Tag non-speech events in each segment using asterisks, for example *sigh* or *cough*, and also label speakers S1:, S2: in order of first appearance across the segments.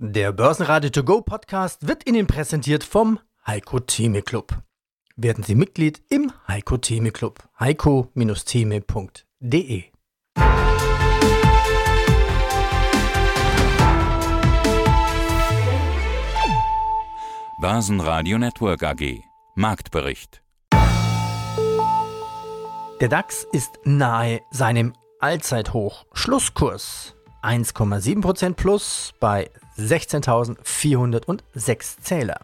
S1: Der Börsenradio To Go Podcast wird Ihnen präsentiert vom Heiko Theme Club. Werden Sie Mitglied im Heiko Theme Club. heiko-theme.de
S2: Börsenradio Network AG Marktbericht
S1: Der DAX ist nahe seinem Allzeithoch. Schlusskurs 1,7% plus bei 16.406 Zähler.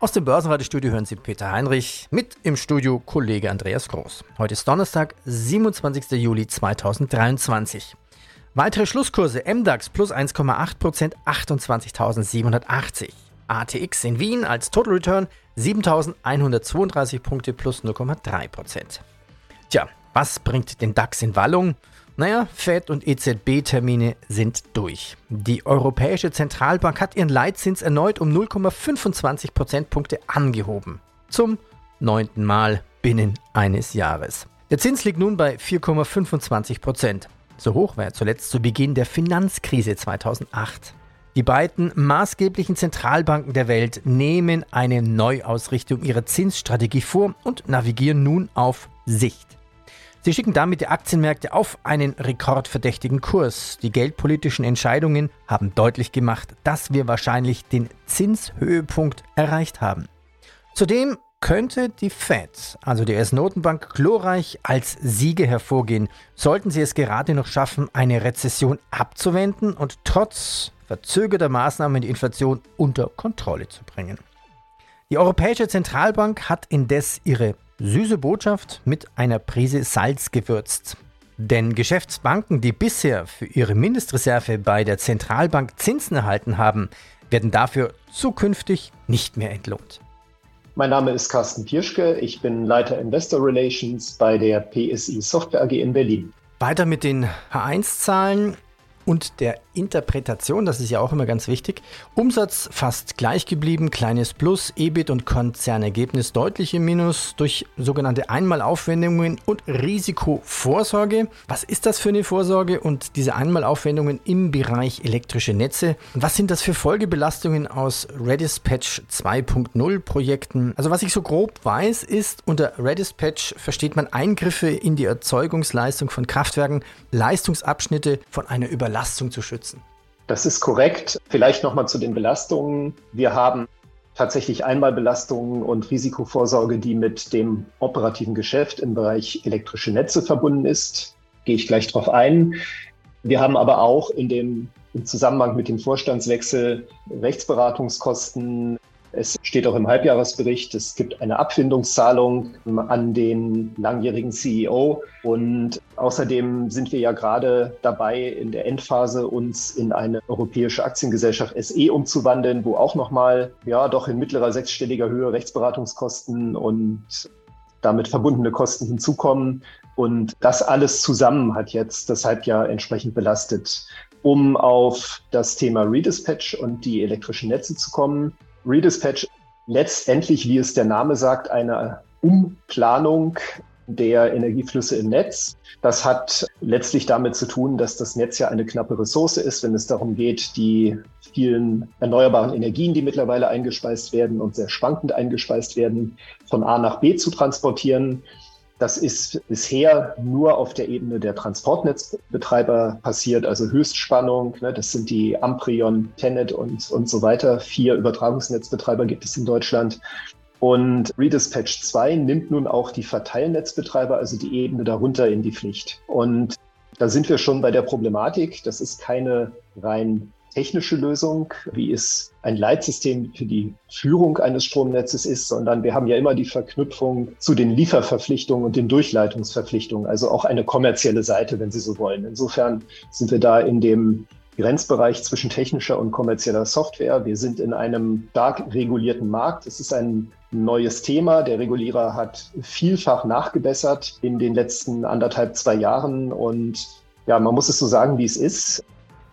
S1: Aus dem Börsenratestudio hören Sie Peter Heinrich, mit im Studio Kollege Andreas Groß. Heute ist Donnerstag, 27. Juli 2023. Weitere Schlusskurse MDAX plus 1,8%, 28.780. ATX in Wien als Total Return 7.132 Punkte plus 0,3%. Tja, was bringt den DAX in Wallung? Naja, FED und EZB-Termine sind durch. Die Europäische Zentralbank hat ihren Leitzins erneut um 0,25 Prozentpunkte angehoben. Zum neunten Mal binnen eines Jahres. Der Zins liegt nun bei 4,25 Prozent. So hoch war er zuletzt zu Beginn der Finanzkrise 2008. Die beiden maßgeblichen Zentralbanken der Welt nehmen eine Neuausrichtung ihrer Zinsstrategie vor und navigieren nun auf Sicht. Sie schicken damit die Aktienmärkte auf einen rekordverdächtigen Kurs. Die geldpolitischen Entscheidungen haben deutlich gemacht, dass wir wahrscheinlich den Zinshöhepunkt erreicht haben. Zudem könnte die Fed, also die US-Notenbank, glorreich als Siege hervorgehen, sollten sie es gerade noch schaffen, eine Rezession abzuwenden und trotz verzögerter Maßnahmen die Inflation unter Kontrolle zu bringen. Die Europäische Zentralbank hat indes ihre süße Botschaft mit einer Prise Salz gewürzt. Denn Geschäftsbanken, die bisher für ihre Mindestreserve bei der Zentralbank Zinsen erhalten haben, werden dafür zukünftig nicht mehr entlohnt.
S3: Mein Name ist Carsten Pirschke, ich bin Leiter Investor Relations bei der PSI Software AG in Berlin.
S1: Weiter mit den H1-Zahlen und der Interpretation, das ist ja auch immer ganz wichtig. Umsatz fast gleich geblieben, kleines Plus, EBIT und Konzernergebnis deutlich im Minus durch sogenannte Einmalaufwendungen und Risikovorsorge. Was ist das für eine Vorsorge und diese Einmalaufwendungen im Bereich elektrische Netze? Was sind das für Folgebelastungen aus Redispatch 2.0 Projekten? Also was ich so grob weiß, ist, unter Redispatch versteht man Eingriffe in die Erzeugungsleistung von Kraftwerken, Leistungsabschnitte von einer Überlastung zu schützen.
S3: Das ist korrekt. Vielleicht nochmal zu den Belastungen. Wir haben tatsächlich Einmalbelastungen und Risikovorsorge, die mit dem operativen Geschäft im Bereich elektrische Netze verbunden ist. Gehe ich gleich drauf ein. Wir haben aber auch in dem im Zusammenhang mit dem Vorstandswechsel Rechtsberatungskosten, es steht auch im Halbjahresbericht, es gibt eine Abfindungszahlung an den langjährigen CEO. Und außerdem sind wir ja gerade dabei, in der Endphase uns in eine europäische Aktiengesellschaft SE umzuwandeln, wo auch nochmal, ja, doch in mittlerer sechsstelliger Höhe Rechtsberatungskosten und damit verbundene Kosten hinzukommen. Und das alles zusammen hat jetzt das Halbjahr entsprechend belastet. Um auf das Thema Redispatch und die elektrischen Netze zu kommen, Redispatch letztendlich, wie es der Name sagt, eine Umplanung der Energieflüsse im Netz. Das hat letztlich damit zu tun, dass das Netz ja eine knappe Ressource ist, wenn es darum geht, die vielen erneuerbaren Energien, die mittlerweile eingespeist werden und sehr schwankend eingespeist werden, von A nach B zu transportieren. Das ist bisher nur auf der Ebene der Transportnetzbetreiber passiert, also Höchstspannung. Ne, das sind die Amprion, Tenet und, und so weiter. Vier Übertragungsnetzbetreiber gibt es in Deutschland. Und Redispatch 2 nimmt nun auch die Verteilnetzbetreiber, also die Ebene darunter, in die Pflicht. Und da sind wir schon bei der Problematik. Das ist keine rein technische Lösung, wie es ein Leitsystem für die Führung eines Stromnetzes ist, sondern wir haben ja immer die Verknüpfung zu den Lieferverpflichtungen und den Durchleitungsverpflichtungen, also auch eine kommerzielle Seite, wenn Sie so wollen. Insofern sind wir da in dem Grenzbereich zwischen technischer und kommerzieller Software. Wir sind in einem stark regulierten Markt. Es ist ein neues Thema. Der Regulierer hat vielfach nachgebessert in den letzten anderthalb, zwei Jahren und ja, man muss es so sagen, wie es ist.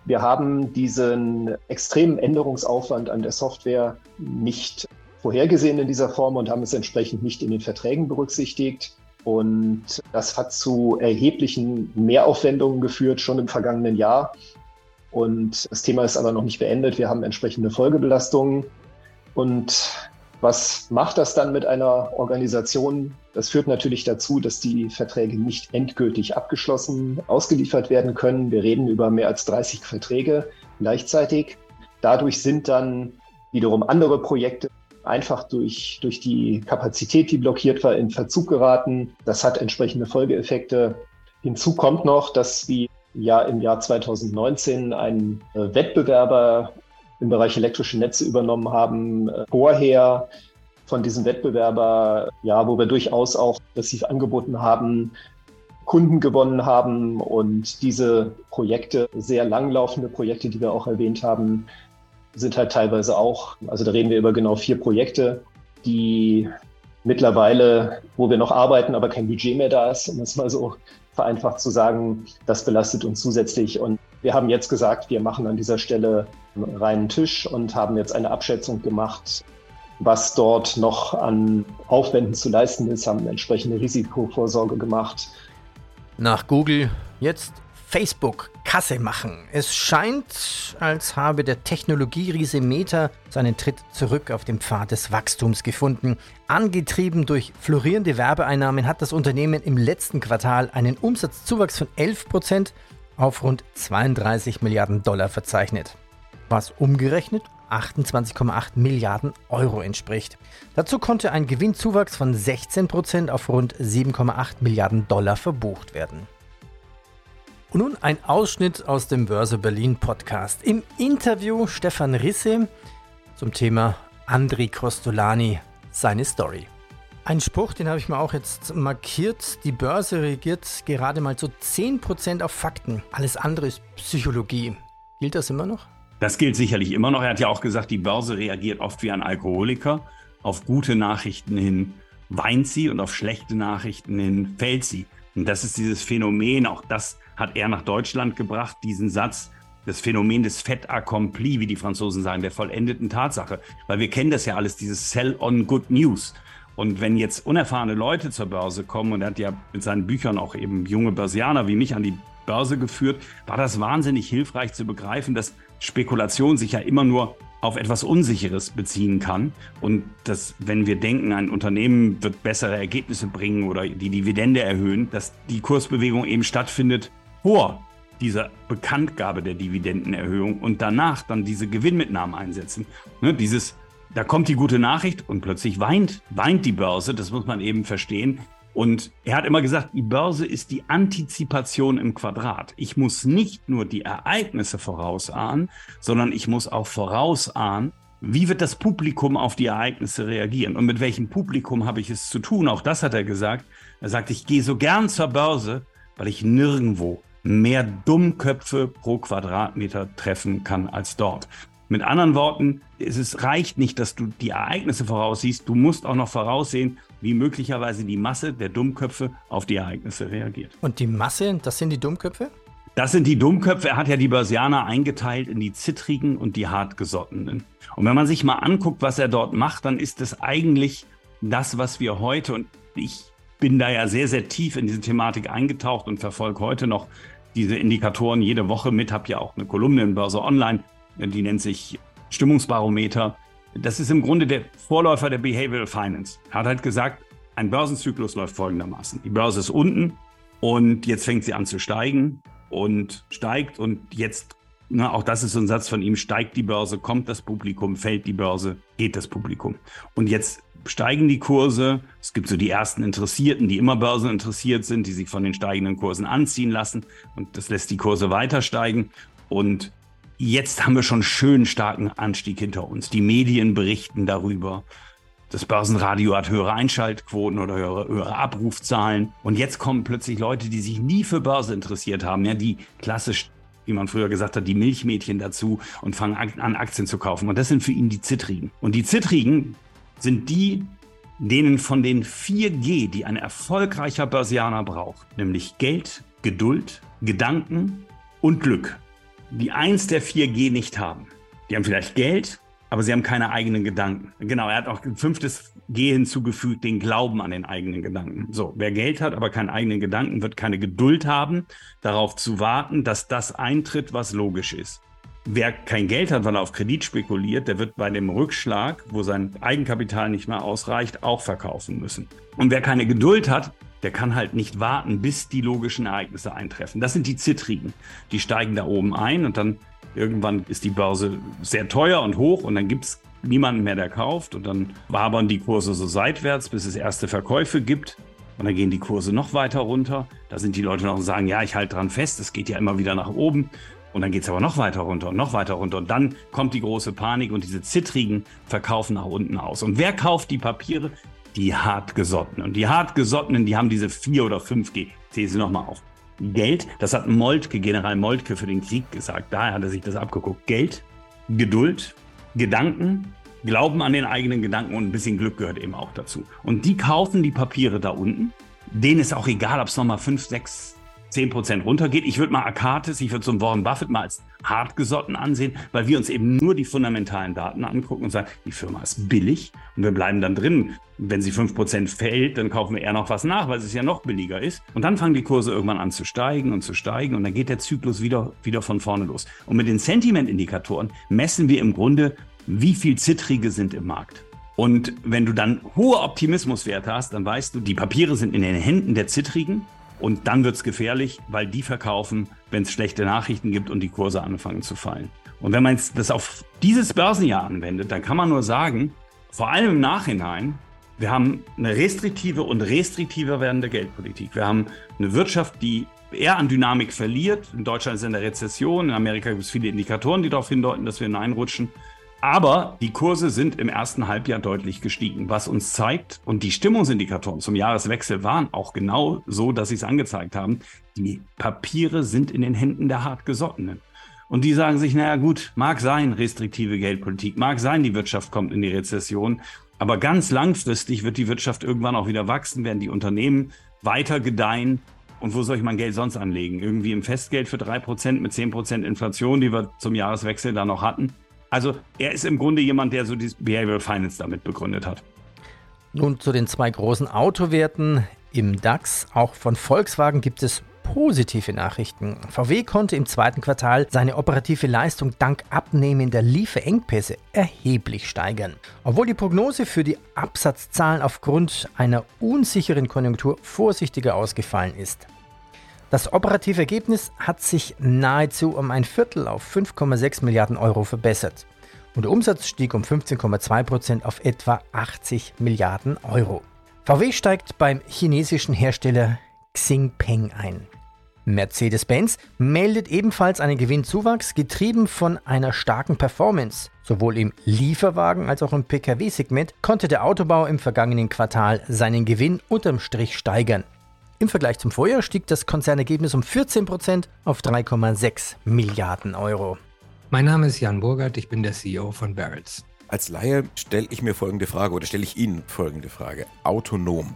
S3: Wir haben diesen extremen Änderungsaufwand an der Software nicht vorhergesehen in dieser Form und haben es entsprechend nicht in den Verträgen berücksichtigt. Und das hat zu erheblichen Mehraufwendungen geführt, schon im vergangenen Jahr. Und das Thema ist aber noch nicht beendet. Wir haben entsprechende Folgebelastungen. Und was macht das dann mit einer Organisation? Das führt natürlich dazu, dass die Verträge nicht endgültig abgeschlossen, ausgeliefert werden können. Wir reden über mehr als 30 Verträge gleichzeitig. Dadurch sind dann wiederum andere Projekte einfach durch, durch die Kapazität, die blockiert war, in Verzug geraten. Das hat entsprechende Folgeeffekte. Hinzu kommt noch, dass wir ja im Jahr 2019 einen äh, Wettbewerber im Bereich elektrische Netze übernommen haben. Äh, vorher von diesem Wettbewerber, ja, wo wir durchaus auch massiv angeboten haben, Kunden gewonnen haben und diese Projekte, sehr langlaufende Projekte, die wir auch erwähnt haben, sind halt teilweise auch, also da reden wir über genau vier Projekte, die mittlerweile, wo wir noch arbeiten, aber kein Budget mehr da ist, um es mal so vereinfacht zu sagen, das belastet uns zusätzlich. Und wir haben jetzt gesagt, wir machen an dieser Stelle einen reinen Tisch und haben jetzt eine Abschätzung gemacht, was dort noch an Aufwänden zu leisten ist, haben entsprechende Risikovorsorge gemacht.
S1: Nach Google jetzt Facebook Kasse machen. Es scheint, als habe der Technologieriese Meta seinen Tritt zurück auf den Pfad des Wachstums gefunden. Angetrieben durch florierende Werbeeinnahmen hat das Unternehmen im letzten Quartal einen Umsatzzuwachs von 11% auf rund 32 Milliarden Dollar verzeichnet, was umgerechnet 28,8 Milliarden Euro entspricht. Dazu konnte ein Gewinnzuwachs von 16% auf rund 7,8 Milliarden Dollar verbucht werden. Und nun ein Ausschnitt aus dem Börse Berlin Podcast. Im Interview Stefan Risse zum Thema Andri Kostolani, seine Story. Ein Spruch, den habe ich mir auch jetzt markiert. Die Börse reagiert gerade mal zu 10% auf Fakten. Alles andere ist Psychologie. Gilt das immer noch?
S4: Das gilt sicherlich immer noch. Er hat ja auch gesagt, die Börse reagiert oft wie ein Alkoholiker. Auf gute Nachrichten hin weint sie und auf schlechte Nachrichten hin fällt sie. Und das ist dieses Phänomen, auch das hat er nach Deutschland gebracht, diesen Satz, das Phänomen des Fait accompli, wie die Franzosen sagen, der vollendeten Tatsache. Weil wir kennen das ja alles, dieses Sell on Good News. Und wenn jetzt unerfahrene Leute zur Börse kommen, und er hat ja mit seinen Büchern auch eben junge Börsianer wie mich an die Börse geführt, war das wahnsinnig hilfreich zu begreifen, dass Spekulation sich ja immer nur auf etwas Unsicheres beziehen kann. Und dass, wenn wir denken, ein Unternehmen wird bessere Ergebnisse bringen oder die Dividende erhöhen, dass die Kursbewegung eben stattfindet vor dieser Bekanntgabe der Dividendenerhöhung und danach dann diese Gewinnmitnahmen einsetzen. Ne, dieses, da kommt die gute Nachricht und plötzlich weint, weint die Börse, das muss man eben verstehen. Und er hat immer gesagt, die Börse ist die Antizipation im Quadrat. Ich muss nicht nur die Ereignisse vorausahnen, sondern ich muss auch vorausahnen, wie wird das Publikum auf die Ereignisse reagieren und mit welchem Publikum habe ich es zu tun. Auch das hat er gesagt. Er sagt, ich gehe so gern zur Börse, weil ich nirgendwo mehr Dummköpfe pro Quadratmeter treffen kann als dort. Mit anderen Worten, es reicht nicht, dass du die Ereignisse voraussiehst, du musst auch noch voraussehen, wie möglicherweise die Masse der Dummköpfe auf die Ereignisse reagiert.
S1: Und die Masse, das sind die Dummköpfe?
S4: Das sind die Dummköpfe. Er hat ja die Börsianer eingeteilt in die zittrigen und die hartgesottenen. Und wenn man sich mal anguckt, was er dort macht, dann ist es eigentlich das, was wir heute, und ich bin da ja sehr, sehr tief in diese Thematik eingetaucht und verfolge heute noch diese Indikatoren jede Woche mit, habe ja auch eine Kolumne in Börse Online, die nennt sich Stimmungsbarometer. Das ist im Grunde der Vorläufer der Behavioral Finance. Er hat halt gesagt, ein Börsenzyklus läuft folgendermaßen. Die Börse ist unten und jetzt fängt sie an zu steigen und steigt und jetzt, na, auch das ist so ein Satz von ihm, steigt die Börse, kommt das Publikum, fällt die Börse, geht das Publikum. Und jetzt steigen die Kurse. Es gibt so die ersten Interessierten, die immer börseninteressiert sind, die sich von den steigenden Kursen anziehen lassen. Und das lässt die Kurse weiter steigen. Und jetzt haben wir schon einen schönen starken Anstieg hinter uns. Die Medien berichten darüber. Das Börsenradio hat höhere Einschaltquoten oder höhere, höhere Abrufzahlen. Und jetzt kommen plötzlich Leute, die sich nie für Börse interessiert haben, ja, die klassisch wie man früher gesagt hat, die Milchmädchen dazu und fangen an, Aktien zu kaufen. Und das sind für ihn die Zittrigen. Und die Zittrigen, sind die, denen von den 4G, die ein erfolgreicher Börsianer braucht, nämlich Geld, Geduld, Gedanken und Glück, die eins der 4G nicht haben. Die haben vielleicht Geld, aber sie haben keine eigenen Gedanken. Genau, er hat auch ein fünftes G hinzugefügt, den Glauben an den eigenen Gedanken. So, wer Geld hat, aber keine eigenen Gedanken, wird keine Geduld haben, darauf zu warten, dass das eintritt, was logisch ist. Wer kein Geld hat, weil er auf Kredit spekuliert, der wird bei dem Rückschlag, wo sein Eigenkapital nicht mehr ausreicht, auch verkaufen müssen. Und wer keine Geduld hat, der kann halt nicht warten, bis die logischen Ereignisse eintreffen. Das sind die Zittrigen. Die steigen da oben ein und dann irgendwann ist die Börse sehr teuer und hoch und dann gibt es niemanden mehr, der kauft und dann wabern die Kurse so seitwärts, bis es erste Verkäufe gibt. Und dann gehen die Kurse noch weiter runter. Da sind die Leute noch und sagen, ja, ich halte dran fest, es geht ja immer wieder nach oben. Und dann geht es aber noch weiter runter und noch weiter runter. Und dann kommt die große Panik und diese Zittrigen verkaufen nach unten aus. Und wer kauft die Papiere? Die Hartgesottenen. Und die Hartgesottenen, die haben diese 4 oder 5G. Zähle sie nochmal auf. Geld, das hat Moltke, General Moltke für den Krieg gesagt. Daher hat er sich das abgeguckt. Geld, Geduld, Gedanken, Glauben an den eigenen Gedanken und ein bisschen Glück gehört eben auch dazu. Und die kaufen die Papiere da unten. Denen ist auch egal, ob es nochmal 5, 6, 10 Prozent runtergeht. Ich würde mal Akatis, ich würde so einen Warren Buffett mal als hartgesotten ansehen, weil wir uns eben nur die fundamentalen Daten angucken und sagen, die Firma ist billig und wir bleiben dann drin. Wenn sie 5 Prozent fällt, dann kaufen wir eher noch was nach, weil es ja noch billiger ist. Und dann fangen die Kurse irgendwann an zu steigen und zu steigen und dann geht der Zyklus wieder, wieder von vorne los. Und mit den Sentimentindikatoren messen wir im Grunde, wie viel Zittrige sind im Markt. Und wenn du dann hohe Optimismuswerte hast, dann weißt du, die Papiere sind in den Händen der Zittrigen und dann wird es gefährlich, weil die verkaufen, wenn es schlechte Nachrichten gibt und die Kurse anfangen zu fallen. Und wenn man das auf dieses Börsenjahr anwendet, dann kann man nur sagen, vor allem im Nachhinein, wir haben eine restriktive und restriktiver werdende Geldpolitik. Wir haben eine Wirtschaft, die eher an Dynamik verliert. In Deutschland ist es in der Rezession, in Amerika gibt es viele Indikatoren, die darauf hindeuten, dass wir hineinrutschen. Aber die Kurse sind im ersten Halbjahr deutlich gestiegen, was uns zeigt, und die Stimmungsindikatoren zum Jahreswechsel waren auch genau so, dass sie es angezeigt haben, die Papiere sind in den Händen der Hartgesottenen. Und die sagen sich, naja gut, mag sein, restriktive Geldpolitik, mag sein, die Wirtschaft kommt in die Rezession, aber ganz langfristig wird die Wirtschaft irgendwann auch wieder wachsen, werden die Unternehmen weiter gedeihen. Und wo soll ich mein Geld sonst anlegen? Irgendwie im Festgeld für drei Prozent mit zehn Prozent Inflation, die wir zum Jahreswechsel da noch hatten? Also er ist im Grunde jemand, der so dieses Behavioral Finance damit begründet hat.
S1: Nun zu den zwei großen Autowerten im DAX. Auch von Volkswagen gibt es positive Nachrichten. VW konnte im zweiten Quartal seine operative Leistung dank abnehmender Lieferengpässe erheblich steigern. Obwohl die Prognose für die Absatzzahlen aufgrund einer unsicheren Konjunktur vorsichtiger ausgefallen ist. Das operative Ergebnis hat sich nahezu um ein Viertel auf 5,6 Milliarden Euro verbessert und der Umsatz stieg um 15,2 Prozent auf etwa 80 Milliarden Euro. VW steigt beim chinesischen Hersteller Xingpeng ein. Mercedes-Benz meldet ebenfalls einen Gewinnzuwachs, getrieben von einer starken Performance. Sowohl im Lieferwagen als auch im Pkw-Segment konnte der Autobau im vergangenen Quartal seinen Gewinn unterm Strich steigern. Im Vergleich zum Vorjahr stieg das Konzernergebnis um 14% auf 3,6 Milliarden Euro.
S5: Mein Name ist Jan Burgert, ich bin der CEO von Barrels.
S6: Als Laie stelle ich mir folgende Frage oder stelle ich Ihnen folgende Frage. Autonom.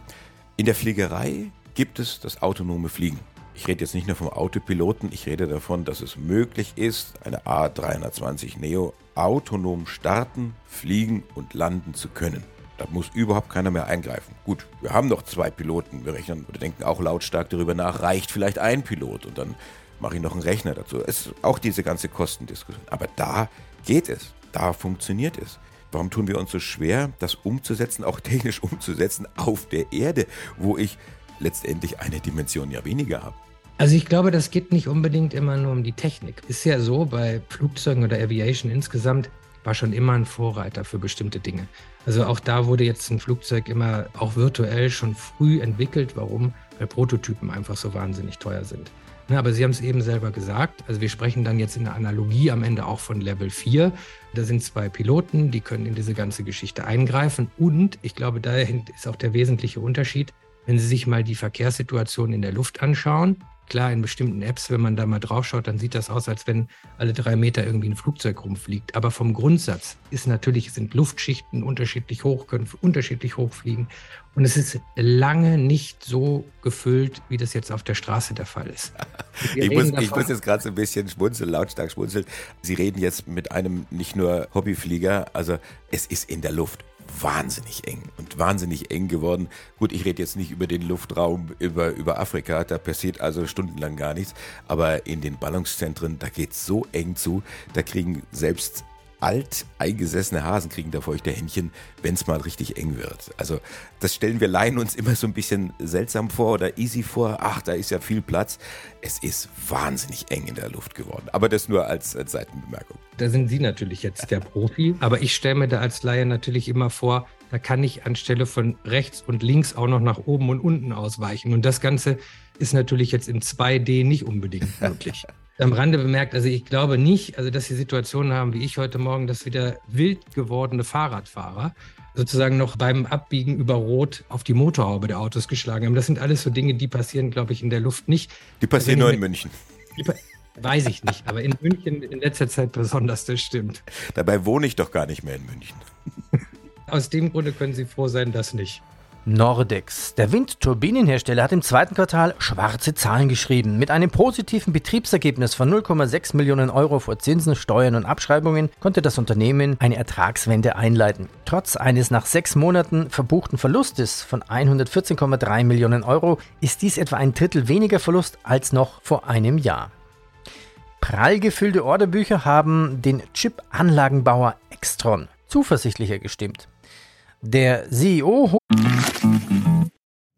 S6: In der Fliegerei gibt es das autonome Fliegen. Ich rede jetzt nicht nur vom Autopiloten, ich rede davon, dass es möglich ist, eine A320 Neo autonom starten, fliegen und landen zu können. Da muss überhaupt keiner mehr eingreifen. Gut, wir haben noch zwei Piloten. Wir rechnen oder denken auch lautstark darüber nach, reicht vielleicht ein Pilot und dann mache ich noch einen Rechner dazu. Es ist auch diese ganze Kostendiskussion. Aber da geht es. Da funktioniert es. Warum tun wir uns so schwer, das umzusetzen, auch technisch *laughs* umzusetzen auf der Erde, wo ich letztendlich eine Dimension ja weniger habe?
S5: Also ich glaube, das geht nicht unbedingt immer nur um die Technik. Ist ja so bei Flugzeugen oder Aviation insgesamt, war schon immer ein Vorreiter für bestimmte Dinge. Also auch da wurde jetzt ein Flugzeug immer auch virtuell schon früh entwickelt. Warum? Weil Prototypen einfach so wahnsinnig teuer sind. Na, aber Sie haben es eben selber gesagt. Also wir sprechen dann jetzt in der Analogie am Ende auch von Level 4. Da sind zwei Piloten, die können in diese ganze Geschichte eingreifen. Und ich glaube, dahin *laughs* ist auch der wesentliche Unterschied, wenn Sie sich mal die Verkehrssituation in der Luft anschauen, Klar, in bestimmten Apps, wenn man da mal draufschaut, dann sieht das aus, als wenn alle drei Meter irgendwie ein Flugzeug rumfliegt. Aber vom Grundsatz ist natürlich, sind Luftschichten unterschiedlich hoch, können unterschiedlich hochfliegen. Und es ist lange nicht so gefüllt, wie das jetzt auf der Straße der Fall ist. *laughs*
S6: Ich muss, ich muss, jetzt gerade so ein bisschen schmunzeln, lautstark schmunzeln. Sie reden jetzt mit einem nicht nur Hobbyflieger, also es ist in der Luft wahnsinnig eng und wahnsinnig eng geworden. Gut, ich rede jetzt nicht über den Luftraum über, über Afrika, da passiert also stundenlang gar nichts, aber in den Ballungszentren, da geht es so eng zu, da kriegen selbst alt eingesessene Hasen kriegen da feuchte Händchen, wenn es mal richtig eng wird. Also das stellen wir Laien uns immer so ein bisschen seltsam vor oder easy vor. Ach, da ist ja viel Platz. Es ist wahnsinnig eng in der Luft geworden. Aber das nur als, als Seitenbemerkung.
S5: Da sind Sie natürlich jetzt der Profi. Aber ich stelle mir da als Laie natürlich immer vor, da kann ich anstelle von rechts und links auch noch nach oben und unten ausweichen. Und das Ganze ist natürlich jetzt in 2D nicht unbedingt *laughs* möglich. Am Rande bemerkt, also ich glaube nicht, also dass Sie Situationen haben wie ich heute Morgen, dass wieder wild gewordene Fahrradfahrer sozusagen noch beim Abbiegen über Rot auf die Motorhaube der Autos geschlagen haben. Das sind alles so Dinge, die passieren, glaube ich, in der Luft nicht.
S6: Die passieren also nur in München.
S5: Weiß ich nicht, aber in München in letzter Zeit besonders, das stimmt.
S6: Dabei wohne ich doch gar nicht mehr in München.
S5: Aus dem Grunde können Sie froh sein, dass nicht.
S1: Nordex. Der Windturbinenhersteller hat im zweiten Quartal schwarze Zahlen geschrieben. Mit einem positiven Betriebsergebnis von 0,6 Millionen Euro vor Zinsen, Steuern und Abschreibungen konnte das Unternehmen eine Ertragswende einleiten. Trotz eines nach sechs Monaten verbuchten Verlustes von 114,3 Millionen Euro ist dies etwa ein Drittel weniger Verlust als noch vor einem Jahr. Prall gefüllte Orderbücher haben den Chip-Anlagenbauer Extron zuversichtlicher gestimmt. Der CEO.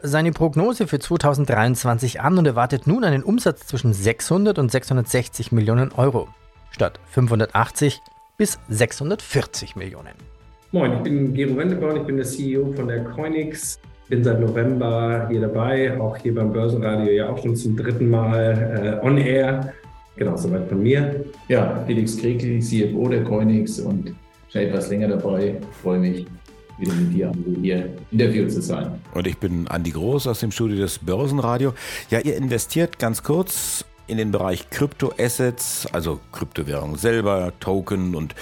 S1: seine Prognose für 2023 an und erwartet nun einen Umsatz zwischen 600 und 660 Millionen Euro statt 580 bis 640 Millionen.
S7: Moin, ich bin Gero Wendeborn, ich bin der CEO von der Coinix. Bin seit November hier dabei, auch hier beim Börsenradio ja auch schon zum dritten Mal äh, on air. Genau, soweit von mir.
S8: Ja, Felix Kregli, CFO der Coinix und schon etwas länger dabei. Freue mich, wieder mit dir, hier Interview zu sein.
S6: Und ich bin Andi Groß aus dem Studio des Börsenradio. Ja, ihr investiert ganz kurz in den Bereich Kryptoassets, also Kryptowährung selber, Token und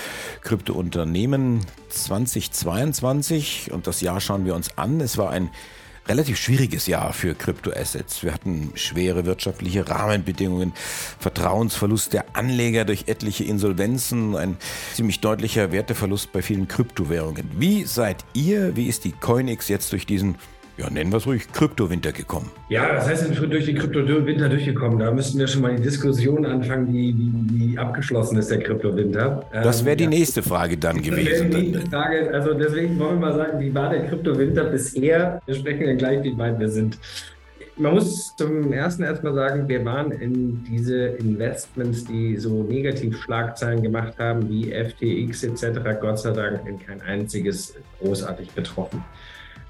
S6: Kryptounternehmen 2022. Und das Jahr schauen wir uns an. Es war ein relativ schwieriges Jahr für Kryptoassets. Wir hatten schwere wirtschaftliche Rahmenbedingungen, Vertrauensverlust der Anleger durch etliche Insolvenzen, ein ziemlich deutlicher Werteverlust bei vielen Kryptowährungen. Wie seid ihr, wie ist die Coinix jetzt durch diesen ja, nennen wir es ruhig, Kryptowinter gekommen.
S7: Ja, was heißt denn durch den Kryptowinter durchgekommen? Da müssten wir schon mal die Diskussion anfangen, wie, wie, wie abgeschlossen ist der Kryptowinter.
S6: Das wäre die ähm, nächste Frage dann das gewesen.
S7: Die nächste Frage, also deswegen wollen wir mal sagen, wie war der Kryptowinter bisher? Wir sprechen dann gleich, wie weit wir sind. Man muss zum ersten erstmal sagen, wir waren in diese Investments, die so negativ Schlagzeilen gemacht haben, wie FTX etc., Gott sei Dank in kein einziges großartig betroffen.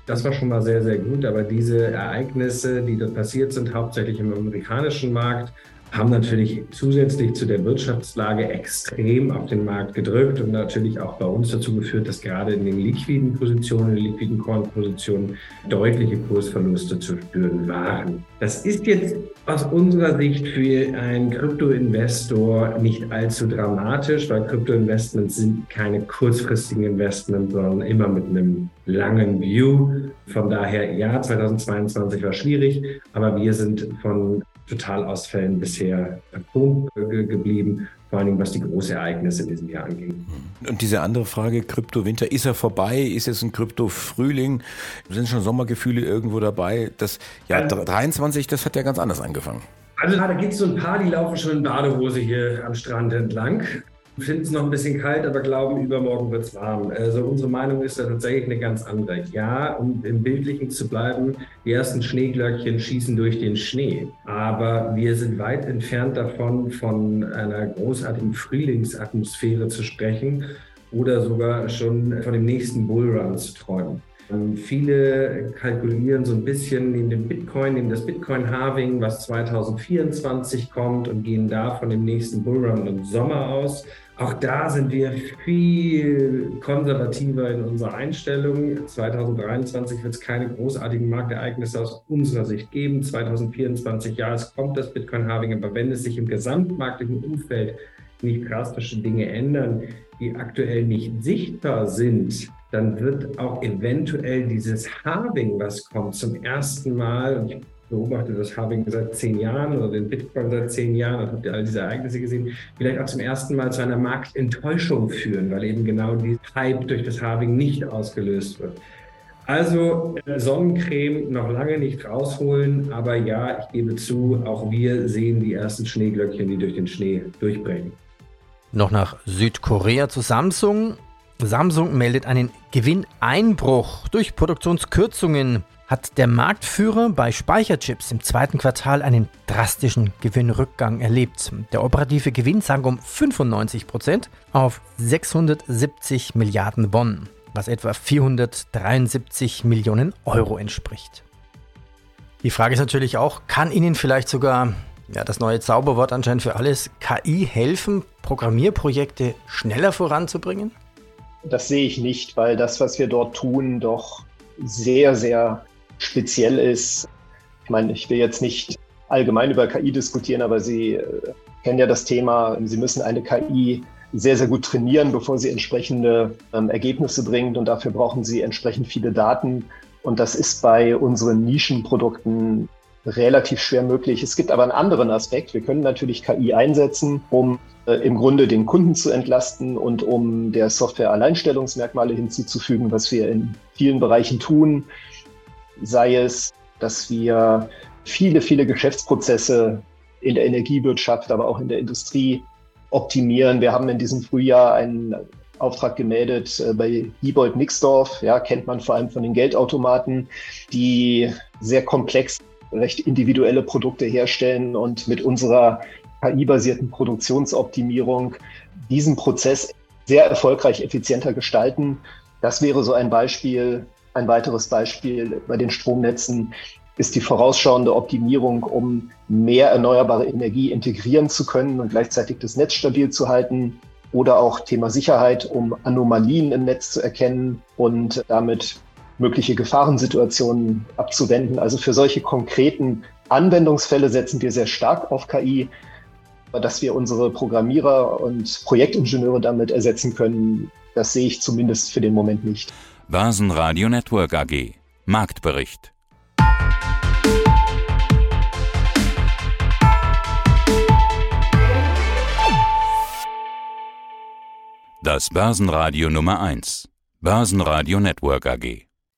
S7: Das war schon mal sehr, sehr gut. Aber diese Ereignisse, die dort passiert sind, hauptsächlich im amerikanischen Markt, haben natürlich zusätzlich zu der Wirtschaftslage extrem auf den Markt gedrückt und natürlich auch bei uns dazu geführt, dass gerade in den liquiden Positionen, in den liquiden Kornpositionen deutliche Kursverluste zu spüren waren. Das ist jetzt aus unserer Sicht für einen Krypto-Investor nicht allzu dramatisch, weil Krypto-Investments sind keine kurzfristigen Investments, sondern immer mit einem langen View. Von daher, ja, 2022 war schwierig, aber wir sind von Totalausfällen bisher Punkt geblieben, vor allem was die großen Ereignisse in diesem Jahr anging.
S6: Und diese andere Frage, Krypto-Winter, ist er vorbei? Ist es ein Krypto-Frühling? Sind schon Sommergefühle irgendwo dabei? Das Jahr 23, das hat ja ganz anders angefangen.
S7: Also da gibt es so ein paar, die laufen schon in Badehose hier am Strand entlang. Finden es noch ein bisschen kalt, aber glauben, übermorgen wird es warm. Also unsere Meinung ist da tatsächlich eine ganz andere. Ja, um im Bildlichen zu bleiben, die ersten Schneeglöckchen schießen durch den Schnee. Aber wir sind weit entfernt davon, von einer großartigen Frühlingsatmosphäre zu sprechen oder sogar schon von dem nächsten Bullrun zu träumen. Ähm, viele kalkulieren so ein bisschen neben dem Bitcoin, neben das Bitcoin-Halving, was 2024 kommt und gehen da von dem nächsten Bullrun im Sommer aus. Auch da sind wir viel konservativer in unserer Einstellung. 2023 wird es keine großartigen Marktereignisse aus unserer Sicht geben. 2024, ja, es kommt das Bitcoin-Halving, aber wenn es sich im gesamtmarktlichen Umfeld nicht drastische Dinge ändern, die aktuell nicht sichtbar sind, dann wird auch eventuell dieses Halving, was kommt, zum ersten Mal, und ich beobachte das Halving seit zehn Jahren oder den Bitcoin seit zehn Jahren und habt ihr all diese Ereignisse gesehen, vielleicht auch zum ersten Mal zu einer Marktenttäuschung führen, weil eben genau die Hype durch das Halving nicht ausgelöst wird. Also äh, Sonnencreme noch lange nicht rausholen, aber ja, ich gebe zu, auch wir sehen die ersten Schneeglöckchen, die durch den Schnee durchbrechen.
S1: Noch nach Südkorea zu Samsung. Samsung meldet einen Gewinneinbruch durch Produktionskürzungen. Hat der Marktführer bei Speicherchips im zweiten Quartal einen drastischen Gewinnrückgang erlebt. Der operative Gewinn sank um 95 Prozent auf 670 Milliarden Won, was etwa 473 Millionen Euro entspricht. Die Frage ist natürlich auch, kann Ihnen vielleicht sogar ja, das neue Zauberwort anscheinend für alles, KI helfen, Programmierprojekte schneller voranzubringen?
S3: Das sehe ich nicht, weil das, was wir dort tun, doch sehr, sehr speziell ist. Ich meine, ich will jetzt nicht allgemein über KI diskutieren, aber Sie äh, kennen ja das Thema. Sie müssen eine KI sehr, sehr gut trainieren, bevor sie entsprechende ähm, Ergebnisse bringt. Und dafür brauchen sie entsprechend viele Daten. Und das ist bei unseren Nischenprodukten relativ schwer möglich. Es gibt aber einen anderen Aspekt. Wir können natürlich KI einsetzen, um äh, im Grunde den Kunden zu entlasten und um der Software Alleinstellungsmerkmale hinzuzufügen, was wir in vielen Bereichen tun. Sei es, dass wir viele, viele Geschäftsprozesse in der Energiewirtschaft, aber auch in der Industrie optimieren. Wir haben in diesem Frühjahr einen Auftrag gemeldet äh, bei Diebold Nixdorf, ja, kennt man vor allem von den Geldautomaten, die sehr komplex recht individuelle Produkte herstellen und mit unserer KI-basierten Produktionsoptimierung diesen Prozess sehr erfolgreich effizienter gestalten. Das wäre so ein Beispiel. Ein weiteres Beispiel bei den Stromnetzen ist die vorausschauende Optimierung, um mehr erneuerbare Energie integrieren zu können und gleichzeitig das Netz stabil zu halten. Oder auch Thema Sicherheit, um Anomalien im Netz zu erkennen und damit mögliche Gefahrensituationen abzuwenden. Also für solche konkreten Anwendungsfälle setzen wir sehr stark auf KI. Dass wir unsere Programmierer und Projektingenieure damit ersetzen können, das sehe ich zumindest für den Moment nicht.
S2: Basenradio Network AG Marktbericht Das Börsenradio Nummer 1 Börsenradio Network AG